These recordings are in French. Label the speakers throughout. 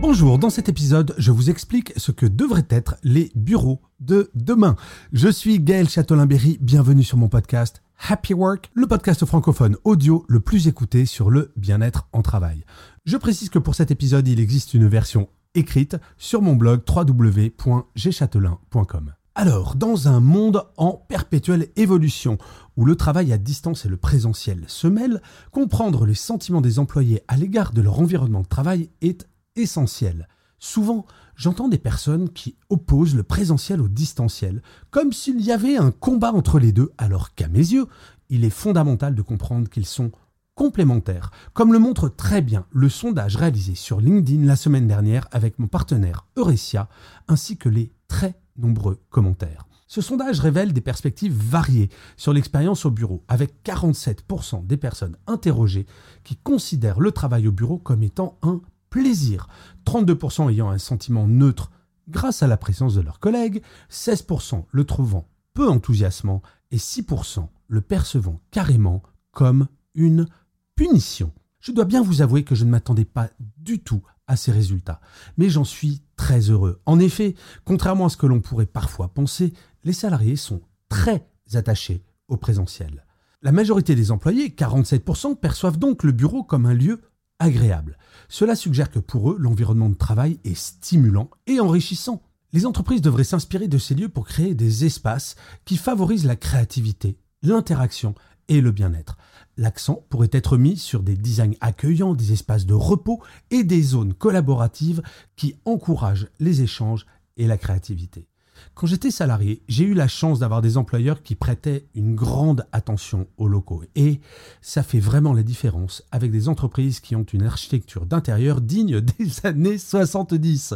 Speaker 1: Bonjour, dans cet épisode, je vous explique ce que devraient être les bureaux de demain. Je suis Gaël Châtelain-Berry, bienvenue sur mon podcast Happy Work, le podcast francophone audio le plus écouté sur le bien-être en travail. Je précise que pour cet épisode, il existe une version écrite sur mon blog www.gchatelain.com. Alors, dans un monde en perpétuelle évolution, où le travail à distance et le présentiel se mêlent, comprendre les sentiments des employés à l'égard de leur environnement de travail est essentiel. Souvent, j'entends des personnes qui opposent le présentiel au distanciel, comme s'il y avait un combat entre les deux, alors qu'à mes yeux, il est fondamental de comprendre qu'ils sont complémentaires, comme le montre très bien le sondage réalisé sur LinkedIn la semaine dernière avec mon partenaire Eurecia, ainsi que les très nombreux commentaires. Ce sondage révèle des perspectives variées sur l'expérience au bureau, avec 47% des personnes interrogées qui considèrent le travail au bureau comme étant un plaisir, 32% ayant un sentiment neutre grâce à la présence de leurs collègues, 16% le trouvant peu enthousiasmant et 6% le percevant carrément comme une punition. Je dois bien vous avouer que je ne m'attendais pas du tout à ces résultats, mais j'en suis très heureux. En effet, contrairement à ce que l'on pourrait parfois penser, les salariés sont très attachés au présentiel. La majorité des employés, 47%, perçoivent donc le bureau comme un lieu agréable. Cela suggère que pour eux, l'environnement de travail est stimulant et enrichissant. Les entreprises devraient s'inspirer de ces lieux pour créer des espaces qui favorisent la créativité, l'interaction et le bien-être. L'accent pourrait être mis sur des designs accueillants, des espaces de repos et des zones collaboratives qui encouragent les échanges et la créativité. Quand j'étais salarié, j'ai eu la chance d'avoir des employeurs qui prêtaient une grande attention aux locaux. Et ça fait vraiment la différence avec des entreprises qui ont une architecture d'intérieur digne des années 70.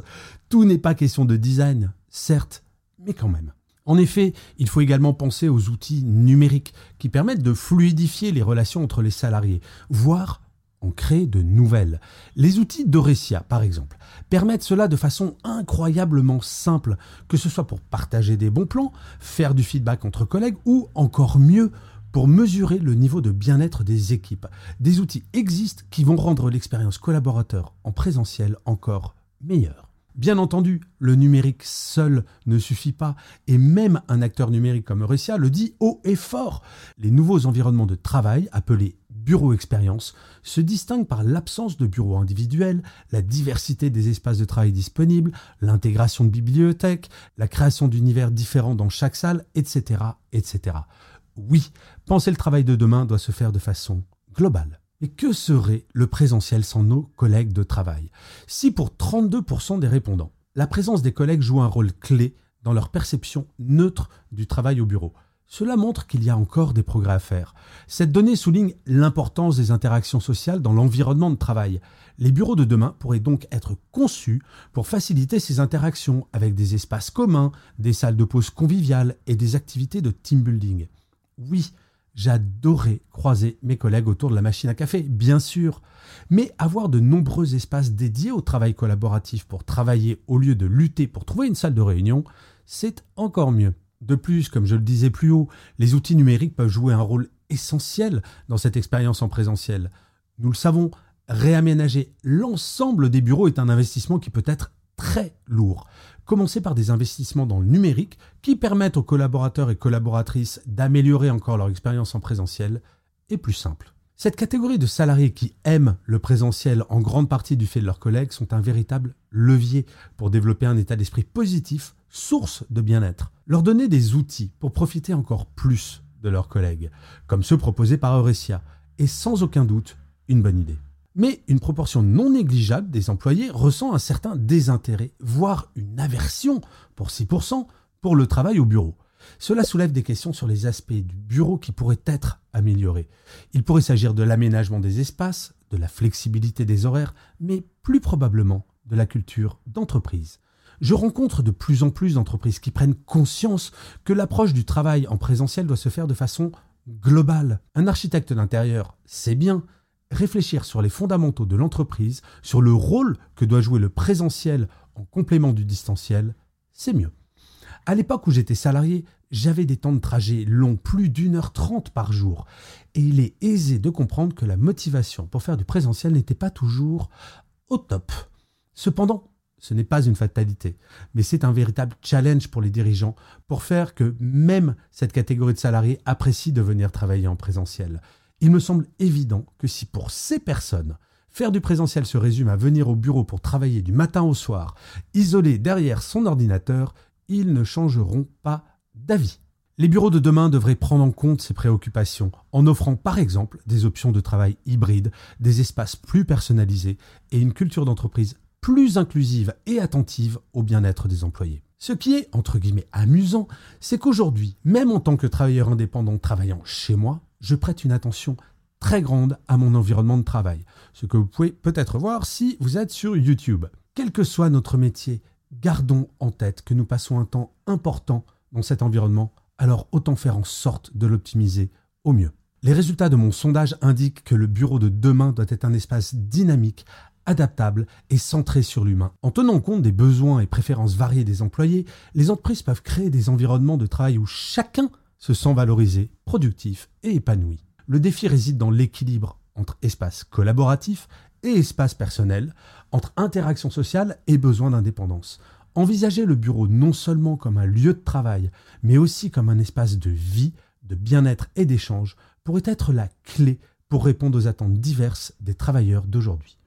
Speaker 1: Tout n'est pas question de design, certes, mais quand même. En effet, il faut également penser aux outils numériques qui permettent de fluidifier les relations entre les salariés, voire en créer de nouvelles. Les outils d'Oresia, par exemple, permettent cela de façon incroyablement simple, que ce soit pour partager des bons plans, faire du feedback entre collègues ou encore mieux, pour mesurer le niveau de bien-être des équipes. Des outils existent qui vont rendre l'expérience collaborateur en présentiel encore meilleure. Bien entendu, le numérique seul ne suffit pas, et même un acteur numérique comme Eurecia le dit haut et fort. Les nouveaux environnements de travail, appelés bureau expérience se distingue par l'absence de bureaux individuels, la diversité des espaces de travail disponibles, l'intégration de bibliothèques, la création d'univers différents dans chaque salle, etc., etc. Oui, penser le travail de demain doit se faire de façon globale. Et que serait le présentiel sans nos collègues de travail? Si pour 32% des répondants, la présence des collègues joue un rôle clé dans leur perception neutre du travail au bureau, cela montre qu'il y a encore des progrès à faire. Cette donnée souligne l'importance des interactions sociales dans l'environnement de travail. Les bureaux de demain pourraient donc être conçus pour faciliter ces interactions avec des espaces communs, des salles de pause conviviales et des activités de team building. Oui, j'adorais croiser mes collègues autour de la machine à café, bien sûr, mais avoir de nombreux espaces dédiés au travail collaboratif pour travailler au lieu de lutter pour trouver une salle de réunion, c'est encore mieux. De plus, comme je le disais plus haut, les outils numériques peuvent jouer un rôle essentiel dans cette expérience en présentiel. Nous le savons, réaménager l'ensemble des bureaux est un investissement qui peut être très lourd. Commencer par des investissements dans le numérique qui permettent aux collaborateurs et collaboratrices d'améliorer encore leur expérience en présentiel est plus simple. Cette catégorie de salariés qui aiment le présentiel en grande partie du fait de leurs collègues sont un véritable levier pour développer un état d'esprit positif source de bien-être, leur donner des outils pour profiter encore plus de leurs collègues, comme ceux proposés par Eurecia, est sans aucun doute une bonne idée. Mais une proportion non négligeable des employés ressent un certain désintérêt, voire une aversion, pour 6%, pour le travail au bureau. Cela soulève des questions sur les aspects du bureau qui pourraient être améliorés. Il pourrait s'agir de l'aménagement des espaces, de la flexibilité des horaires, mais plus probablement de la culture d'entreprise. Je rencontre de plus en plus d'entreprises qui prennent conscience que l'approche du travail en présentiel doit se faire de façon globale. Un architecte d'intérieur, c'est bien. Réfléchir sur les fondamentaux de l'entreprise, sur le rôle que doit jouer le présentiel en complément du distanciel, c'est mieux. À l'époque où j'étais salarié, j'avais des temps de trajet longs, plus d'une heure trente par jour. Et il est aisé de comprendre que la motivation pour faire du présentiel n'était pas toujours au top. Cependant, ce n'est pas une fatalité, mais c'est un véritable challenge pour les dirigeants pour faire que même cette catégorie de salariés apprécie de venir travailler en présentiel. Il me semble évident que si pour ces personnes, faire du présentiel se résume à venir au bureau pour travailler du matin au soir, isolé derrière son ordinateur, ils ne changeront pas d'avis. Les bureaux de demain devraient prendre en compte ces préoccupations en offrant par exemple des options de travail hybrides, des espaces plus personnalisés et une culture d'entreprise plus inclusive et attentive au bien-être des employés. Ce qui est, entre guillemets, amusant, c'est qu'aujourd'hui, même en tant que travailleur indépendant travaillant chez moi, je prête une attention très grande à mon environnement de travail. Ce que vous pouvez peut-être voir si vous êtes sur YouTube. Quel que soit notre métier, gardons en tête que nous passons un temps important dans cet environnement, alors autant faire en sorte de l'optimiser au mieux. Les résultats de mon sondage indiquent que le bureau de demain doit être un espace dynamique adaptable et centré sur l'humain. En tenant compte des besoins et préférences variées des employés, les entreprises peuvent créer des environnements de travail où chacun se sent valorisé, productif et épanoui. Le défi réside dans l'équilibre entre espace collaboratif et espace personnel, entre interaction sociale et besoin d'indépendance. Envisager le bureau non seulement comme un lieu de travail, mais aussi comme un espace de vie, de bien-être et d'échange pourrait être la clé pour répondre aux attentes diverses des travailleurs d'aujourd'hui.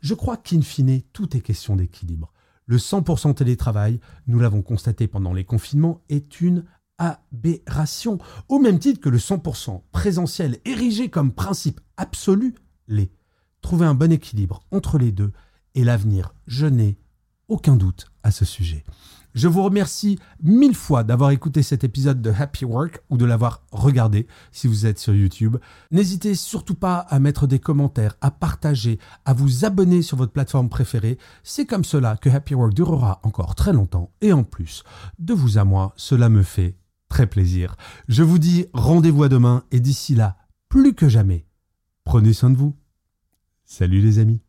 Speaker 1: Je crois qu'in fine, tout est question d'équilibre. Le 100% télétravail, nous l'avons constaté pendant les confinements, est une aberration, au même titre que le 100% présentiel érigé comme principe absolu l'est. Trouver un bon équilibre entre les deux et l'avenir, je n'ai aucun doute à ce sujet. Je vous remercie mille fois d'avoir écouté cet épisode de Happy Work ou de l'avoir regardé si vous êtes sur YouTube. N'hésitez surtout pas à mettre des commentaires, à partager, à vous abonner sur votre plateforme préférée. C'est comme cela que Happy Work durera encore très longtemps et en plus, de vous à moi, cela me fait très plaisir. Je vous dis rendez-vous à demain et d'ici là, plus que jamais, prenez soin de vous. Salut les amis.